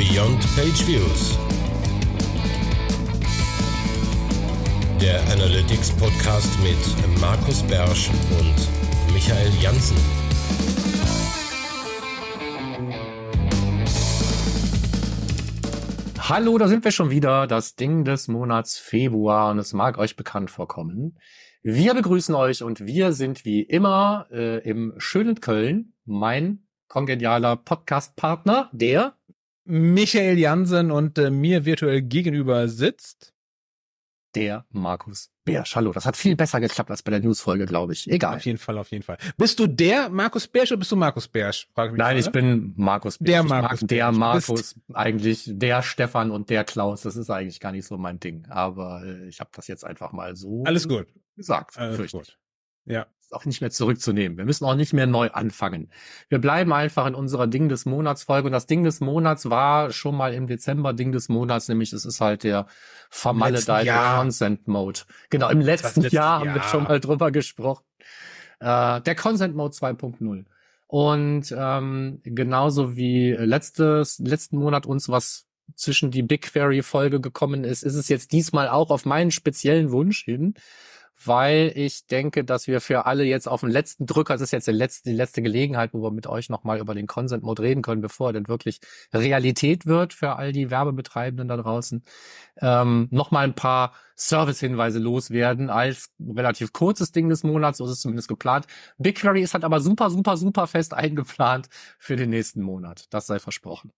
Beyond Page Views. Der Analytics Podcast mit Markus Bersch und Michael Janssen. Hallo, da sind wir schon wieder, das Ding des Monats Februar und es mag euch bekannt vorkommen. Wir begrüßen euch und wir sind wie immer äh, im schönen Köln. Mein kongenialer Podcast-Partner, der Michael Jansen und äh, mir virtuell gegenüber sitzt. der Markus Beersch. Hallo, das hat viel besser geklappt als bei der Newsfolge, glaube ich. Egal. Auf jeden Fall, auf jeden Fall. Bist du der Markus Bersch oder bist du Markus Bersch? Frage mich Nein, gerade. ich bin Markus Beersch. Der Ich Markus Der. Markus, eigentlich der Stefan und der Klaus. Das ist eigentlich gar nicht so mein Ding. Aber äh, ich habe das jetzt einfach mal so Alles gut. gesagt. Alles gut. Ja. ist auch nicht mehr zurückzunehmen. Wir müssen auch nicht mehr neu anfangen. Wir bleiben einfach in unserer Ding des Monats Folge. Und das Ding des Monats war schon mal im Dezember Ding des Monats, nämlich es ist halt der vermaledeite Jahr. Consent Mode. Genau, im letzten letzte Jahr haben wir Jahr. schon mal drüber gesprochen. Äh, der Consent Mode 2.0. Und ähm, genauso wie letztes, letzten Monat uns was zwischen die BigQuery-Folge gekommen ist, ist es jetzt diesmal auch auf meinen speziellen Wunsch hin, weil ich denke, dass wir für alle jetzt auf den letzten Drücker, das ist jetzt die letzte, die letzte Gelegenheit, wo wir mit euch nochmal über den Consent Mode reden können, bevor er denn wirklich Realität wird für all die Werbebetreibenden da draußen, ähm, nochmal ein paar Service-Hinweise loswerden als relativ kurzes Ding des Monats, so ist es zumindest geplant. BigQuery ist halt aber super, super, super fest eingeplant für den nächsten Monat. Das sei versprochen.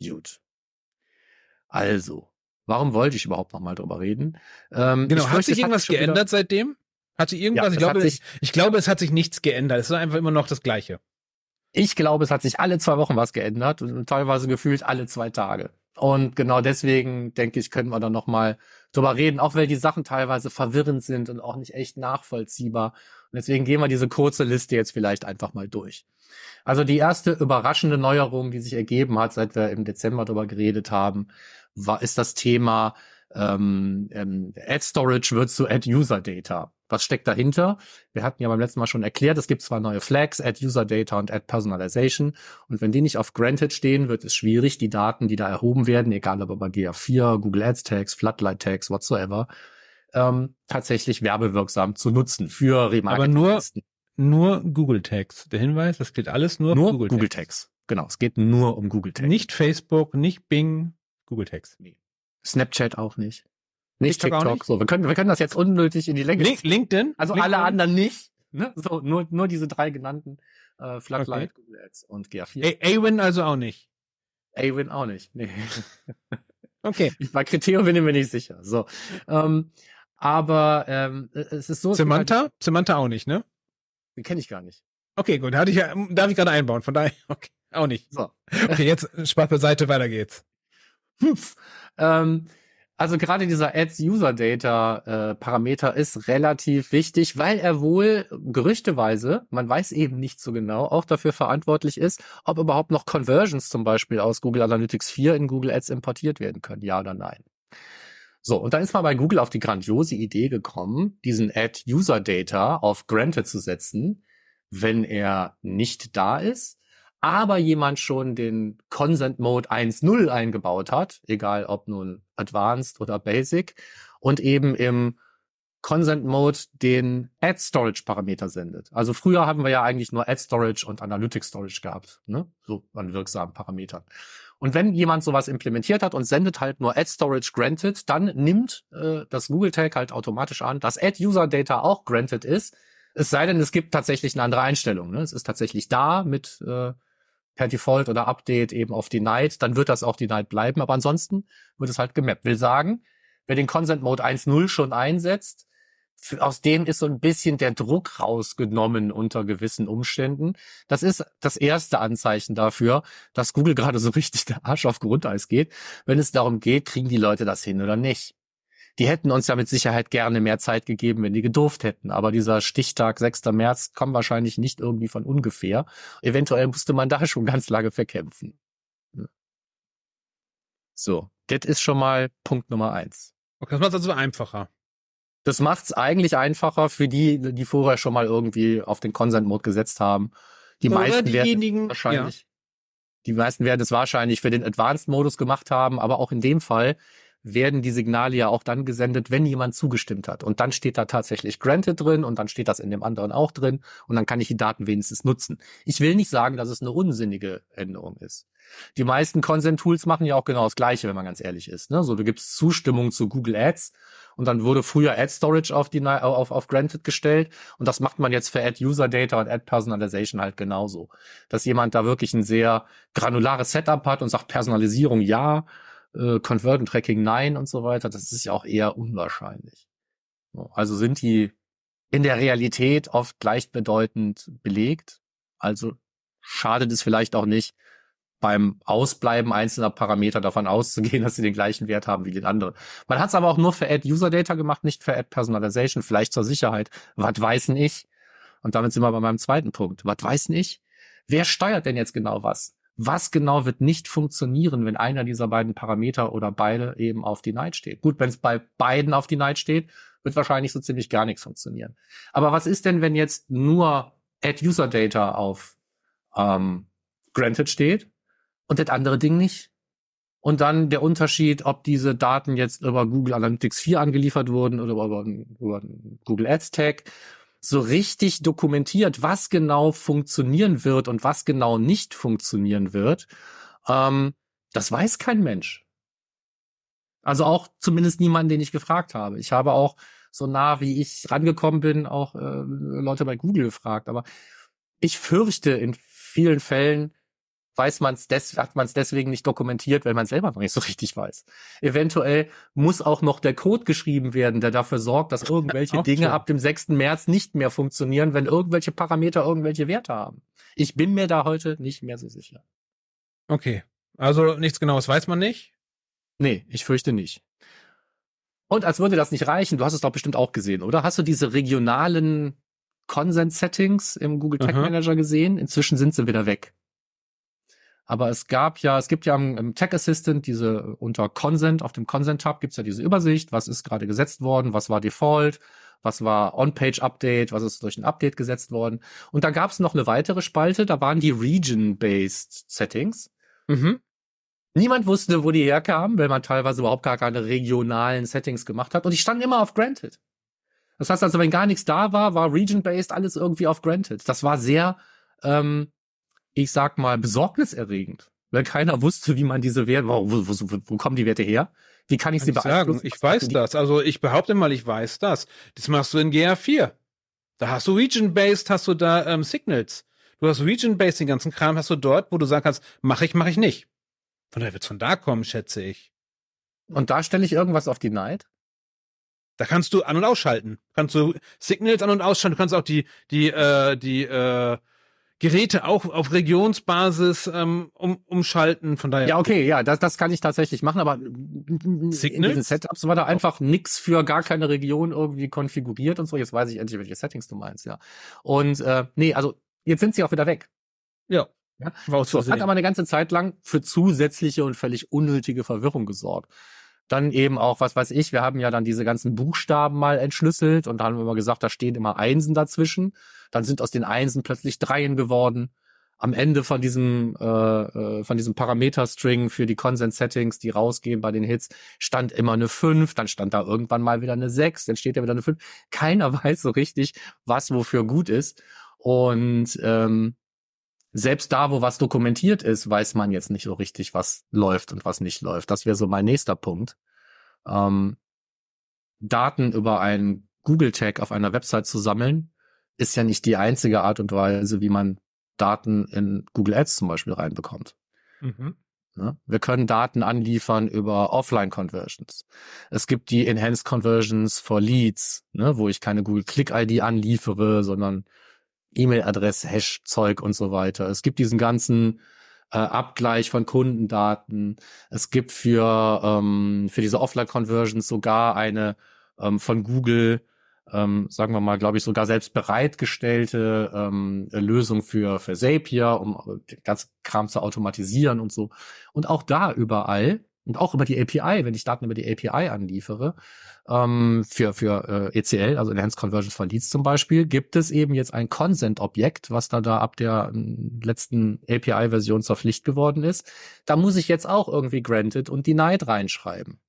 Gut. Also, warum wollte ich überhaupt nochmal drüber reden? Ähm, Genau. Hat fürchte, sich irgendwas wieder- geändert seitdem? Hat sich irgendwas? Ja, ich, hat glaube, sich- ich glaube, es hat sich nichts geändert. Es ist einfach immer noch das Gleiche. Ich glaube, es hat sich alle zwei Wochen was geändert und teilweise gefühlt alle zwei Tage. Und genau deswegen denke ich, können wir da nochmal drüber reden, auch weil die Sachen teilweise verwirrend sind und auch nicht echt nachvollziehbar. Und deswegen gehen wir diese kurze Liste jetzt vielleicht einfach mal durch. Also die erste überraschende Neuerung, die sich ergeben hat, seit wir im Dezember drüber geredet haben, war, ist das Thema ähm, ähm, Ad Storage wird zu Ad User Data. Was steckt dahinter? Wir hatten ja beim letzten Mal schon erklärt, es gibt zwei neue Flags, Add User Data und Add Personalization. Und wenn die nicht auf Granted stehen, wird es schwierig, die Daten, die da erhoben werden, egal ob über GA4, Google Ads Tags, Floodlight Tags, whatsoever, ähm, tatsächlich werbewirksam zu nutzen für Remarketing. nur- Nur Google Tags. Der Hinweis, das geht alles nur, nur Google, Google, Tags. Tags. Genau, es geht nur um Google Tags. Nicht Facebook, nicht Bing, Google Tags. Snapchat auch nicht. Nicht TikTok TikTok. auch nicht? So, wir können, wir können das jetzt unnötig in die Länge Link, LinkedIn? Also LinkedIn? alle anderen nicht. Ne? So, nur, nur diese drei genannten äh, Floodlight, Google Ads und GA4. A- A-Win also auch nicht. A-Win auch nicht. Nee. Okay. Ich bei Kriterium bin ich mir nicht sicher. So. Ähm, aber ähm, es ist so. Samantha? Samantha auch nicht, ne? Den kenne ich gar nicht. Okay, gut. Hatte ich ja, darf ich gerade einbauen, von daher, okay. Auch nicht. So. Okay, jetzt Spaß beiseite, weiter geht's. Ähm, also gerade dieser Ads User Data äh, Parameter ist relativ wichtig, weil er wohl gerüchteweise, man weiß eben nicht so genau, auch dafür verantwortlich ist, ob überhaupt noch Conversions zum Beispiel aus Google Analytics 4 in Google Ads importiert werden können, ja oder nein. So, und dann ist man bei Google auf die grandiose Idee gekommen, diesen Add User Data auf Granted zu setzen, wenn er nicht da ist aber jemand schon den Consent Mode 1.0 eingebaut hat, egal ob nun Advanced oder Basic, und eben im Consent Mode den Ad Storage Parameter sendet. Also früher haben wir ja eigentlich nur Ad Storage und Analytics Storage gehabt, ne? So an wirksamen Parametern. Und wenn jemand sowas implementiert hat und sendet halt nur Ad Storage granted, dann nimmt äh, das Google Tag halt automatisch an, dass Ad User Data auch granted ist. Es sei denn, es gibt tatsächlich eine andere Einstellung. Ne? Es ist tatsächlich da mit äh, per Default oder Update eben auf Denied, dann wird das auch Denied bleiben. Aber ansonsten wird es halt gemappt. Will sagen, wer den Consent Mode 1.0 schon einsetzt, aus dem ist so ein bisschen der Druck rausgenommen unter gewissen Umständen. Das ist das erste Anzeichen dafür, dass Google gerade so richtig der Arsch auf Grundeis geht, wenn es darum geht, kriegen die Leute das hin oder nicht. Die hätten uns ja mit Sicherheit gerne mehr Zeit gegeben, wenn die gedurft hätten. Aber dieser Stichtag 6. März kommt wahrscheinlich nicht irgendwie von ungefähr. Eventuell musste man da schon ganz lange verkämpfen. So, das ist schon mal Punkt Nummer eins. Okay, das macht also einfacher. Das macht's eigentlich einfacher für die, die vorher schon mal irgendwie auf den Consent-Mode gesetzt haben. Die Oder meisten werden wahrscheinlich. Die meisten werden es wahrscheinlich für den Advanced-Modus gemacht haben, aber auch in dem Fall werden die Signale ja auch dann gesendet, wenn jemand zugestimmt hat. Und dann steht da tatsächlich granted drin und dann steht das in dem anderen auch drin und dann kann ich die Daten wenigstens nutzen. Ich will nicht sagen, dass es eine unsinnige Änderung ist. Die meisten Consent-Tools machen ja auch genau das Gleiche, wenn man ganz ehrlich ist. Ne? So, du gibst Zustimmung zu Google Ads und dann wurde früher Ad Storage auf, die, auf, auf Granted gestellt und das macht man jetzt für Ad User Data und Ad Personalization halt genauso. Dass jemand da wirklich ein sehr granulares Setup hat und sagt Personalisierung ja, äh, Convert Tracking nein und so weiter, das ist ja auch eher unwahrscheinlich. Also sind die in der Realität oft gleichbedeutend belegt. Also schadet es vielleicht auch nicht, beim Ausbleiben einzelner Parameter davon auszugehen, dass sie den gleichen Wert haben wie die andere. Man hat es aber auch nur für Add User Data gemacht, nicht für Add Personalization, vielleicht zur Sicherheit. Was weiß denn ich? Und damit sind wir bei meinem zweiten Punkt. Was weiß denn ich? Wer steuert denn jetzt genau was? Was genau wird nicht funktionieren, wenn einer dieser beiden Parameter oder beide eben auf die Night steht? Gut, wenn es bei beiden auf die Night steht, wird wahrscheinlich so ziemlich gar nichts funktionieren. Aber was ist denn, wenn jetzt nur Add User Data auf ähm, Granted steht und das andere Ding nicht? Und dann der Unterschied, ob diese Daten jetzt über Google Analytics 4 angeliefert wurden oder über, über Google Ads Tag so richtig dokumentiert, was genau funktionieren wird und was genau nicht funktionieren wird, ähm, das weiß kein Mensch. Also auch zumindest niemand, den ich gefragt habe. Ich habe auch so nah, wie ich rangekommen bin, auch äh, Leute bei Google gefragt. Aber ich fürchte in vielen Fällen, weiß man es hat man es deswegen nicht dokumentiert, weil man selber noch nicht so richtig weiß. Eventuell muss auch noch der Code geschrieben werden, der dafür sorgt, dass irgendwelche Dinge so. ab dem 6. März nicht mehr funktionieren, wenn irgendwelche Parameter irgendwelche Werte haben. Ich bin mir da heute nicht mehr so sicher. Okay. Also nichts genaues weiß man nicht? Nee, ich fürchte nicht. Und als würde das nicht reichen, du hast es doch bestimmt auch gesehen, oder? Hast du diese regionalen Consent-Settings im Google Tag Manager gesehen? Inzwischen sind sie wieder weg. Aber es gab ja, es gibt ja im, Tech Assistant diese unter Consent, auf dem Consent-Tab gibt's ja diese Übersicht, was ist gerade gesetzt worden, was war Default, was war On-Page-Update, was ist durch ein Update gesetzt worden. Und da gab's noch eine weitere Spalte, da waren die Region-Based Settings. Mhm. Niemand wusste, wo die herkamen, weil man teilweise überhaupt gar keine regionalen Settings gemacht hat. Und die standen immer auf Granted. Das heißt also, wenn gar nichts da war, war Region-Based alles irgendwie auf Granted. Das war sehr ähm, ich sag mal, besorgniserregend, weil keiner wusste, wie man diese Werte, wo, wo, wo, wo kommen die Werte her? Wie kann ich kann sie ich beeinflussen? Sagen? Ich weiß das. Also ich behaupte mal, ich weiß das. Das machst du in GA4. Da hast du Region-Based, hast du da ähm, Signals. Du hast Region-Based, den ganzen Kram hast du dort, wo du sagen kannst, mach ich, mach ich nicht. Von daher wird's von da kommen, schätze ich. Und da stelle ich irgendwas auf die Night? Da kannst du an- und ausschalten. Kannst du Signals an- und ausschalten. Du kannst auch die, die, äh, die, äh, Geräte auch auf Regionsbasis ähm, um, umschalten. Von daher. Ja, okay, ja, das, das kann ich tatsächlich machen, aber Signals? in diesen Setups war da einfach nix für gar keine Region irgendwie konfiguriert und so. Jetzt weiß ich endlich, welche Settings du meinst, ja. Und äh, nee, also jetzt sind sie auch wieder weg. Ja. Ja, war so, hat aber eine ganze Zeit lang für zusätzliche und völlig unnötige Verwirrung gesorgt. Dann eben auch, was weiß ich, wir haben ja dann diese ganzen Buchstaben mal entschlüsselt und da haben wir immer gesagt, da stehen immer Einsen dazwischen. Dann sind aus den Einsen plötzlich Dreien geworden. Am Ende von diesem äh, äh, von diesem Parameter-String für die Consent-Settings, die rausgehen bei den Hits, stand immer eine 5, dann stand da irgendwann mal wieder eine 6, dann steht da wieder eine 5. Keiner weiß so richtig, was wofür gut ist. Und ähm, selbst da, wo was dokumentiert ist, weiß man jetzt nicht so richtig, was läuft und was nicht läuft. Das wäre so mein nächster Punkt. Ähm, Daten über einen Google-Tag auf einer Website zu sammeln, ist ja nicht die einzige Art und Weise, wie man Daten in Google Ads zum Beispiel reinbekommt. Mhm. Ja, wir können Daten anliefern über Offline-Conversions. Es gibt die Enhanced Conversions for Leads, ne, wo ich keine Google Click-ID anliefere, sondern E-Mail-Adresse, Hash-Zeug und so weiter. Es gibt diesen ganzen äh, Abgleich von Kundendaten. Es gibt für, ähm, für diese Offline-Conversions sogar eine ähm, von Google, ähm, sagen wir mal, glaube ich, sogar selbst bereitgestellte ähm, Lösung für, für Zapier, um den ganzen Kram zu automatisieren und so. Und auch da überall und auch über die API, wenn ich Daten über die API anliefere, ähm, für, für äh, ECL, also Enhanced Conversions for Leads zum Beispiel, gibt es eben jetzt ein Consent-Objekt, was da da ab der äh, letzten API-Version zur Pflicht geworden ist. Da muss ich jetzt auch irgendwie Granted und Denied reinschreiben.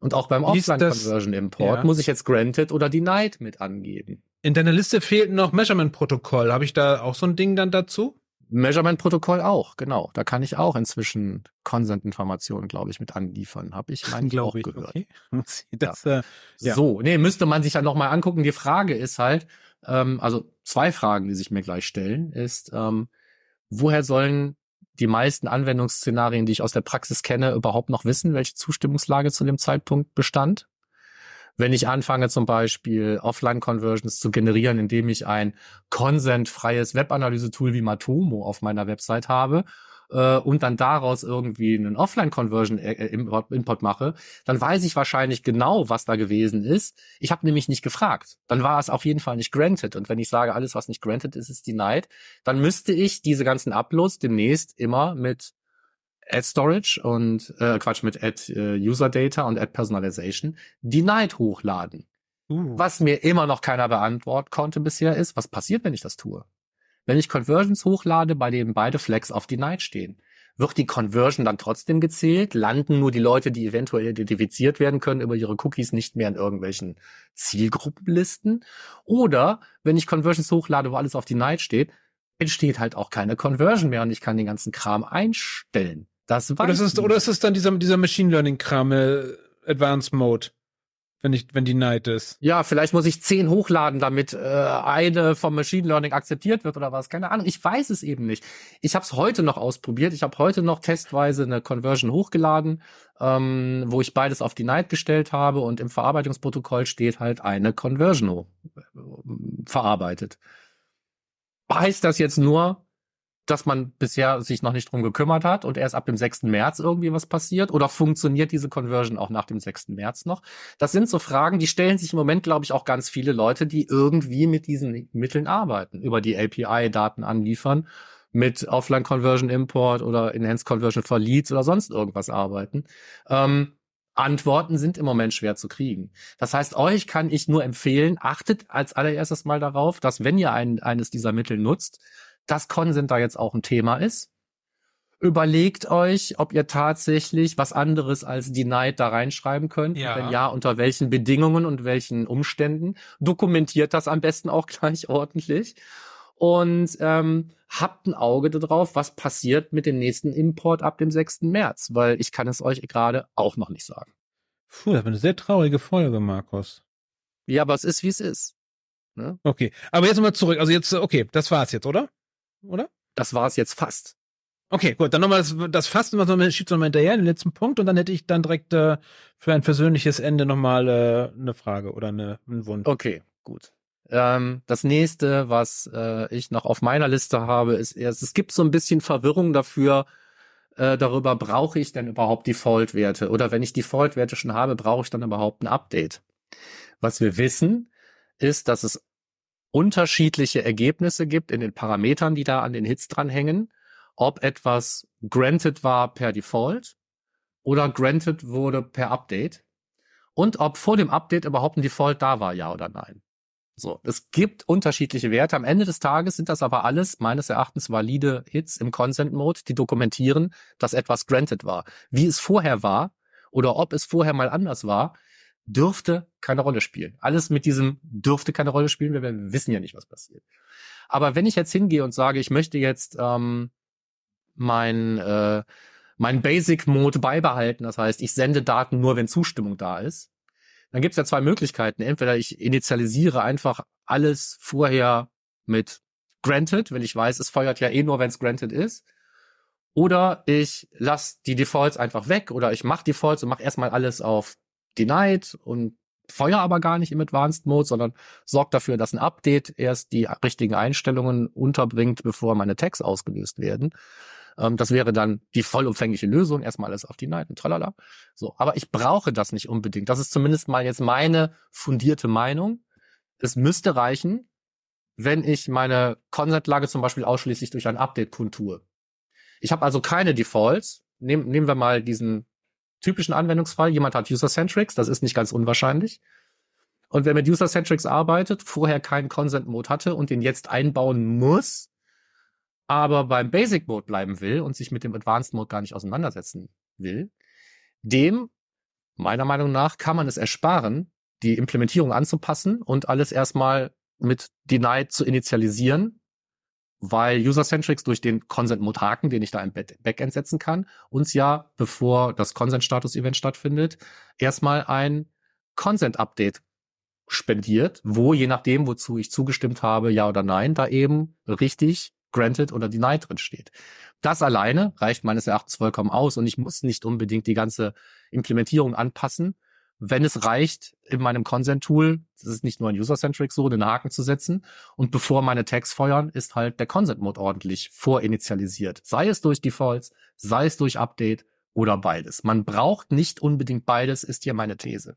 Und auch beim Offline-Conversion-Import ja. muss ich jetzt Granted oder Denied mit angeben. In deiner Liste fehlt noch Measurement-Protokoll. Habe ich da auch so ein Ding dann dazu? Measurement-Protokoll auch, genau. Da kann ich auch inzwischen Consent-Informationen, glaube ich, mit anliefern. Habe ich eigentlich auch ich. gehört. Okay. Das, ja. Äh, ja. So, nee, müsste man sich ja nochmal angucken. Die Frage ist halt, ähm, also zwei Fragen, die sich mir gleich stellen, ist, ähm, woher sollen die meisten Anwendungsszenarien, die ich aus der Praxis kenne, überhaupt noch wissen, welche Zustimmungslage zu dem Zeitpunkt bestand? Wenn ich anfange zum Beispiel Offline-Conversions zu generieren, indem ich ein consent-freies Webanalyse-Tool wie Matomo auf meiner Website habe äh, und dann daraus irgendwie einen Offline-Conversion-Import mache, dann weiß ich wahrscheinlich genau, was da gewesen ist. Ich habe nämlich nicht gefragt. Dann war es auf jeden Fall nicht granted. Und wenn ich sage, alles, was nicht granted ist, ist denied, dann müsste ich diese ganzen Uploads demnächst immer mit Ad Storage und äh, Quatsch mit Ad äh, User Data und Ad Personalization denied hochladen. Uh. Was mir immer noch keiner beantworten konnte bisher ist, was passiert, wenn ich das tue? Wenn ich Conversions hochlade, bei denen beide Flags auf denied stehen, wird die Conversion dann trotzdem gezählt? Landen nur die Leute, die eventuell identifiziert werden können über ihre Cookies nicht mehr in irgendwelchen Zielgruppenlisten? Oder wenn ich Conversions hochlade, wo alles auf denied steht, entsteht halt auch keine Conversion mehr und ich kann den ganzen Kram einstellen. Das weiß oder ist es, oder ist es dann dieser, dieser Machine Learning Kram, äh, Advanced Mode? Wenn ich, wenn die Night ist. Ja, vielleicht muss ich zehn hochladen, damit äh, eine vom Machine Learning akzeptiert wird oder was. Keine Ahnung. Ich weiß es eben nicht. Ich habe es heute noch ausprobiert. Ich habe heute noch testweise eine Conversion hochgeladen, ähm, wo ich beides auf die Night gestellt habe und im Verarbeitungsprotokoll steht halt eine Conversion äh, verarbeitet. Heißt das jetzt nur, dass man bisher sich noch nicht drum gekümmert hat und erst ab dem 6. März irgendwie was passiert? Oder funktioniert diese Conversion auch nach dem 6. März noch? Das sind so Fragen, die stellen sich im Moment, glaube ich, auch ganz viele Leute, die irgendwie mit diesen Mitteln arbeiten, über die API-Daten anliefern, mit Offline-Conversion-Import oder Enhanced Conversion for Leads oder sonst irgendwas arbeiten. Ähm, Antworten sind im Moment schwer zu kriegen. Das heißt, euch kann ich nur empfehlen, achtet als allererstes mal darauf, dass wenn ihr ein, eines dieser Mittel nutzt, dass Consent da jetzt auch ein Thema ist. Überlegt euch, ob ihr tatsächlich was anderes als Denied da reinschreiben könnt. Ja. Wenn ja, unter welchen Bedingungen und welchen Umständen. Dokumentiert das am besten auch gleich ordentlich. Und ähm, habt ein Auge darauf, was passiert mit dem nächsten Import ab dem 6. März, weil ich kann es euch gerade auch noch nicht sagen. Puh, das war eine sehr traurige Folge, Markus. Ja, aber es ist, wie es ist. Ne? Okay, aber jetzt nochmal zurück. Also jetzt, okay, das war's jetzt, oder? Oder? Das war es jetzt fast. Okay, gut, dann nochmal das, das Fast, was noch, schiebt nochmal hinterher, den letzten Punkt, und dann hätte ich dann direkt äh, für ein persönliches Ende nochmal äh, eine Frage oder eine, einen Wunsch. Okay, gut. Ähm, das nächste, was äh, ich noch auf meiner Liste habe, ist erst, es gibt so ein bisschen Verwirrung dafür, äh, darüber, brauche ich denn überhaupt Default-Werte? Oder wenn ich Default-Werte schon habe, brauche ich dann überhaupt ein Update? Was wir wissen, ist, dass es unterschiedliche Ergebnisse gibt in den Parametern, die da an den Hits dranhängen, ob etwas granted war per Default oder granted wurde per Update und ob vor dem Update überhaupt ein Default da war, ja oder nein. So, es gibt unterschiedliche Werte. Am Ende des Tages sind das aber alles meines Erachtens valide Hits im Consent Mode, die dokumentieren, dass etwas granted war. Wie es vorher war oder ob es vorher mal anders war, dürfte keine Rolle spielen. Alles mit diesem dürfte keine Rolle spielen, weil wir wissen ja nicht, was passiert. Aber wenn ich jetzt hingehe und sage, ich möchte jetzt ähm, mein, äh, mein Basic-Mode beibehalten, das heißt, ich sende Daten nur, wenn Zustimmung da ist, dann gibt es ja zwei Möglichkeiten. Entweder ich initialisiere einfach alles vorher mit granted, weil ich weiß, es feuert ja eh nur, wenn es granted ist. Oder ich lasse die Defaults einfach weg oder ich mache Defaults und mache erstmal alles auf denied und feuer aber gar nicht im Advanced Mode, sondern sorgt dafür, dass ein Update erst die richtigen Einstellungen unterbringt, bevor meine Tags ausgelöst werden. Ähm, das wäre dann die vollumfängliche Lösung. Erstmal alles auf Denied und tralala. So. Aber ich brauche das nicht unbedingt. Das ist zumindest mal jetzt meine fundierte Meinung. Es müsste reichen, wenn ich meine Consent-Lage zum Beispiel ausschließlich durch ein Update kundtue. Ich habe also keine Defaults. Nehmen, nehmen wir mal diesen typischen Anwendungsfall, jemand hat User-Centrics, das ist nicht ganz unwahrscheinlich. Und wer mit User-Centrics arbeitet, vorher keinen Consent-Mode hatte und den jetzt einbauen muss, aber beim Basic-Mode bleiben will und sich mit dem Advanced-Mode gar nicht auseinandersetzen will, dem, meiner Meinung nach, kann man es ersparen, die Implementierung anzupassen und alles erstmal mit Denied zu initialisieren, weil User-Centrics durch den Consent-Mode-Haken, den ich da im Backend setzen kann, uns ja, bevor das Consent-Status-Event stattfindet, erstmal ein Consent-Update spendiert, wo je nachdem, wozu ich zugestimmt habe, ja oder nein, da eben richtig granted oder denied drin steht. Das alleine reicht meines Erachtens vollkommen aus und ich muss nicht unbedingt die ganze Implementierung anpassen, wenn es reicht, in meinem Consent-Tool, das ist nicht nur ein User-Centric so, den Haken zu setzen. Und bevor meine Tags feuern, ist halt der Consent-Mode ordentlich vorinitialisiert. Sei es durch Defaults, sei es durch Update oder beides. Man braucht nicht unbedingt beides, ist hier meine These.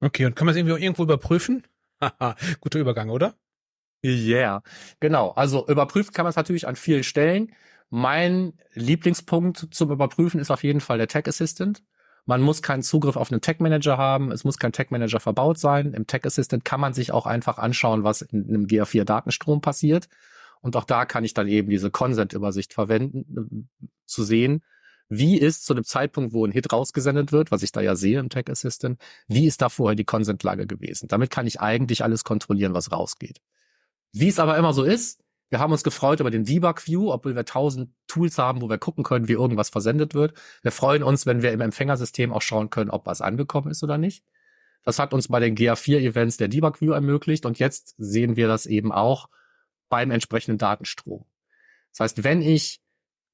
Okay, und kann man es irgendwie irgendwo überprüfen? Haha, guter Übergang, oder? Yeah, genau. Also überprüfen kann man es natürlich an vielen Stellen. Mein Lieblingspunkt zum Überprüfen ist auf jeden Fall der Tag Assistant. Man muss keinen Zugriff auf einen Tag Manager haben. Es muss kein Tag Manager verbaut sein. Im Tag Assistant kann man sich auch einfach anschauen, was in einem GA4 Datenstrom passiert. Und auch da kann ich dann eben diese Consent-Übersicht verwenden, äh, zu sehen, wie ist zu dem Zeitpunkt, wo ein Hit rausgesendet wird, was ich da ja sehe im Tag Assistant, wie ist da vorher die Consent-Lage gewesen? Damit kann ich eigentlich alles kontrollieren, was rausgeht. Wie es aber immer so ist, wir haben uns gefreut über den Debug View, obwohl wir tausend Tools haben, wo wir gucken können, wie irgendwas versendet wird. Wir freuen uns, wenn wir im Empfängersystem auch schauen können, ob was angekommen ist oder nicht. Das hat uns bei den GA4 Events der Debug View ermöglicht und jetzt sehen wir das eben auch beim entsprechenden Datenstrom. Das heißt, wenn ich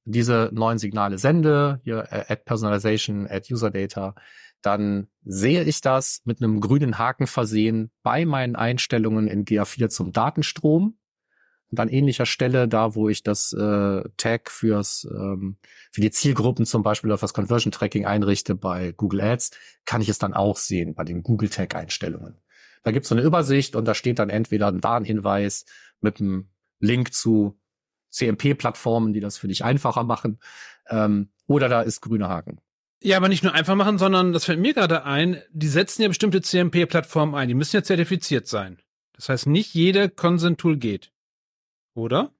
diese neuen Signale sende, hier äh, Add Personalization, Add User Data, dann sehe ich das mit einem grünen Haken versehen bei meinen Einstellungen in GA4 zum Datenstrom und an ähnlicher Stelle, da wo ich das äh, Tag fürs ähm, für die Zielgruppen zum Beispiel auf das Conversion Tracking einrichte bei Google Ads, kann ich es dann auch sehen bei den Google Tag Einstellungen. Da gibt es so eine Übersicht und da steht dann entweder ein Warnhinweis mit einem Link zu CMP-Plattformen, die das für dich einfacher machen, ähm, oder da ist grüner Haken. Ja, aber nicht nur einfach machen, sondern das fällt mir gerade ein, die setzen ja bestimmte CMP-Plattformen ein, die müssen ja zertifiziert sein. Das heißt, nicht jede Consent-Tool geht. Oder?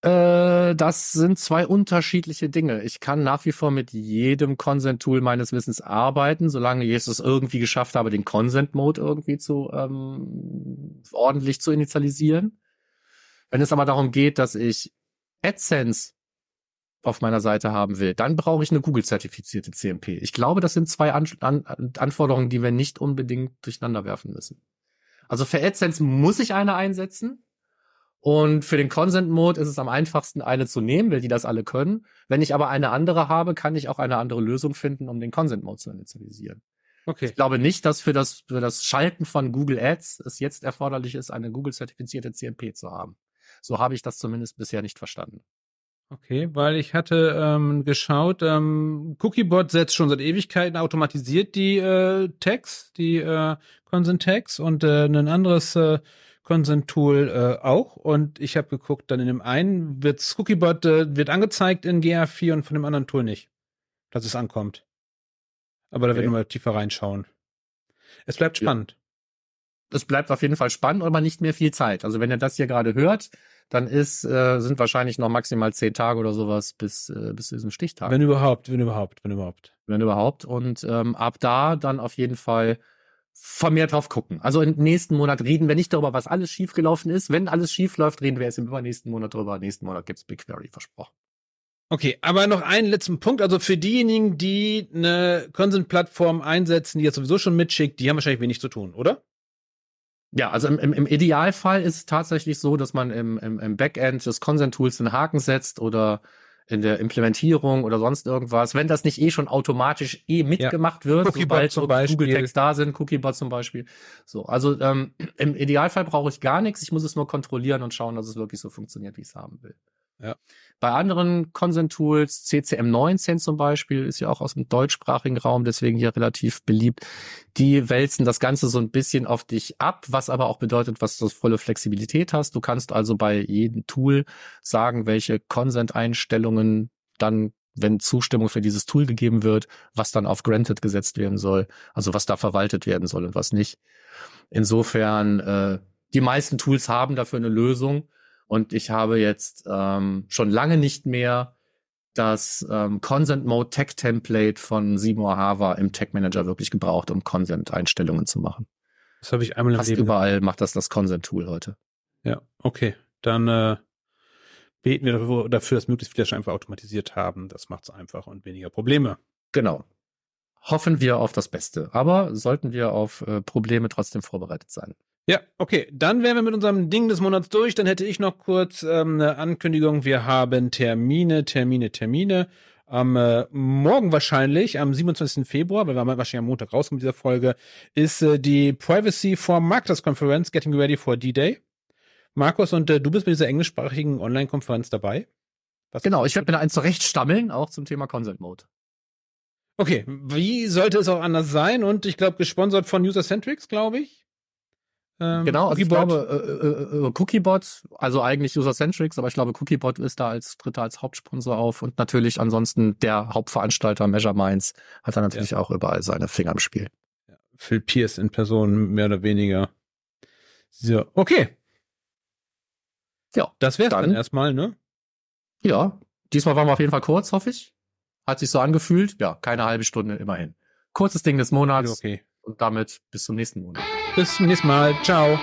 Äh, das sind zwei unterschiedliche Dinge. Ich kann nach wie vor mit jedem Consent-Tool meines Wissens arbeiten, solange ich es irgendwie geschafft habe, den Consent-Mode irgendwie zu ähm, ordentlich zu initialisieren. Wenn es aber darum geht, dass ich AdSense auf meiner Seite haben will, dann brauche ich eine Google-zertifizierte CMP. Ich glaube, das sind zwei An An Anforderungen, die wir nicht unbedingt durcheinander werfen müssen. Also für AdSense muss ich eine einsetzen, und für den Consent Mode ist es am einfachsten, eine zu nehmen, weil die das alle können. Wenn ich aber eine andere habe, kann ich auch eine andere Lösung finden, um den Consent Mode zu initialisieren. Okay. Ich glaube nicht, dass für das, für das Schalten von Google Ads es jetzt erforderlich ist, eine Google-zertifizierte CMP zu haben. So habe ich das zumindest bisher nicht verstanden. Okay, weil ich hatte ähm, geschaut, ähm, Cookiebot setzt schon seit Ewigkeiten automatisiert die äh, Tags, die äh, Consent Tags und äh, ein anderes äh, Consent-Tool äh, auch. Und ich habe geguckt, dann in dem einen wird Cookiebot äh, wird angezeigt in GA4 und von dem anderen Tool nicht, dass es ankommt. Aber da okay. werden wir mal tiefer reinschauen. Es bleibt spannend. Es bleibt auf jeden Fall spannend, aber nicht mehr viel Zeit. Also wenn ihr das hier gerade hört, dann ist, äh, sind wahrscheinlich noch maximal zehn Tage oder sowas bis, äh, bis zu diesem Stichtag. Wenn überhaupt, wenn überhaupt, wenn überhaupt. Wenn überhaupt. Und ähm, ab da dann auf jeden Fall vermehrt drauf gucken. Also im nächsten Monat reden wir nicht darüber, was alles schiefgelaufen ist. Wenn alles schief läuft, reden wir erst im übernächsten Monat drüber. Nächsten Monat gibt's BigQuery versprochen. Okay, aber noch einen letzten Punkt. Also für diejenigen, die eine Consent-Plattform einsetzen, die jetzt sowieso schon mitschickt, die haben wahrscheinlich wenig zu tun, oder? Ja, also im, im, im Idealfall ist es tatsächlich so, dass man im, im, im Backend des Consent-Tools einen Haken setzt oder in der Implementierung oder sonst irgendwas, wenn das nicht eh schon automatisch eh mitgemacht ja. wird, Cookiebot sobald Google Tags da sind, Cookiebot zum Beispiel. So, also ähm, im Idealfall brauche ich gar nichts, ich muss es nur kontrollieren und schauen, dass es wirklich so funktioniert, wie ich es haben will. Ja. Bei anderen Consent-Tools, CCM19 zum Beispiel, ist ja auch aus dem deutschsprachigen Raum, deswegen hier relativ beliebt. Die wälzen das Ganze so ein bisschen auf dich ab, was aber auch bedeutet, was du volle Flexibilität hast. Du kannst also bei jedem Tool sagen, welche Consent-Einstellungen dann wenn Zustimmung für dieses Tool gegeben wird, was dann auf Granted gesetzt werden soll, also was da verwaltet werden soll und was nicht. Insofern, äh, die meisten Tools haben dafür eine Lösung und ich habe jetzt ähm, schon lange nicht mehr das ähm, Consent Mode Tech Template von Seymour Hava im Tech Manager wirklich gebraucht, um Consent Einstellungen zu machen. Das habe ich einmal im Fast Leben. überall macht das das Consent Tool heute. Ja, okay. Dann äh, beten wir dafür, dafür, dass möglichst viele schon einfach automatisiert haben. Das macht es einfach und weniger Probleme. Genau. Hoffen wir auf das Beste, aber sollten wir auf äh, Probleme trotzdem vorbereitet sein. Ja, okay. Dann wären wir mit unserem Ding des Monats durch. Dann hätte ich noch kurz ähm, eine Ankündigung. Wir haben Termine, Termine, Termine. Am äh, morgen wahrscheinlich, am 27. Februar, weil wir wahrscheinlich am Montag rauskommen mit dieser Folge, ist äh, die Privacy for Marketers Conference Getting Ready for D-Day. Markus, und äh, du bist mit dieser englischsprachigen Online-Konferenz dabei? Was genau, ich werde mir da eins zurechtstammeln, auch zum Thema Consent Mode. Okay, wie sollte es auch anders sein? Und ich glaube, gesponsert von User-Centrics, glaube ich. Ähm, genau, also ich glaube, äh, äh, äh, Cookiebot, also eigentlich User-Centrics, aber ich glaube, Cookiebot ist da als Dritter, als Hauptsponsor auf und natürlich ansonsten der Hauptveranstalter Measure Minds hat da natürlich ja. auch überall seine Finger im Spiel. Ja, Phil Pierce in Person, mehr oder weniger. So, okay. Ja. Das wäre dann, dann erstmal, ne? Ja, diesmal waren wir auf jeden Fall kurz, hoffe ich. Hat sich so angefühlt. Ja, keine halbe Stunde immerhin. Kurzes Ding des Monats. Okay. Und damit bis zum nächsten Monat. Bis zum nächsten Mal. Ciao.